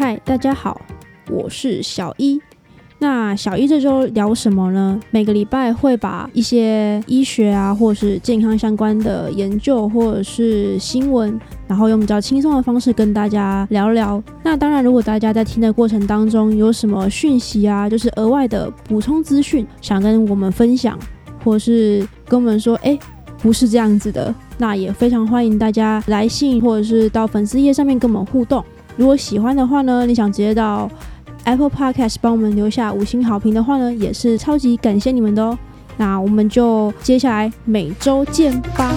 嗨，大家好，我是小一。那小一这周聊什么呢？每个礼拜会把一些医学啊，或者是健康相关的研究，或者是新闻，然后用比较轻松的方式跟大家聊聊。那当然，如果大家在听的过程当中有什么讯息啊，就是额外的补充资讯，想跟我们分享，或是跟我们说，哎，不是这样子的，那也非常欢迎大家来信，或者是到粉丝页上面跟我们互动。如果喜欢的话呢，你想直接到 Apple Podcast 帮我们留下五星好评的话呢，也是超级感谢你们的哦。那我们就接下来每周见吧。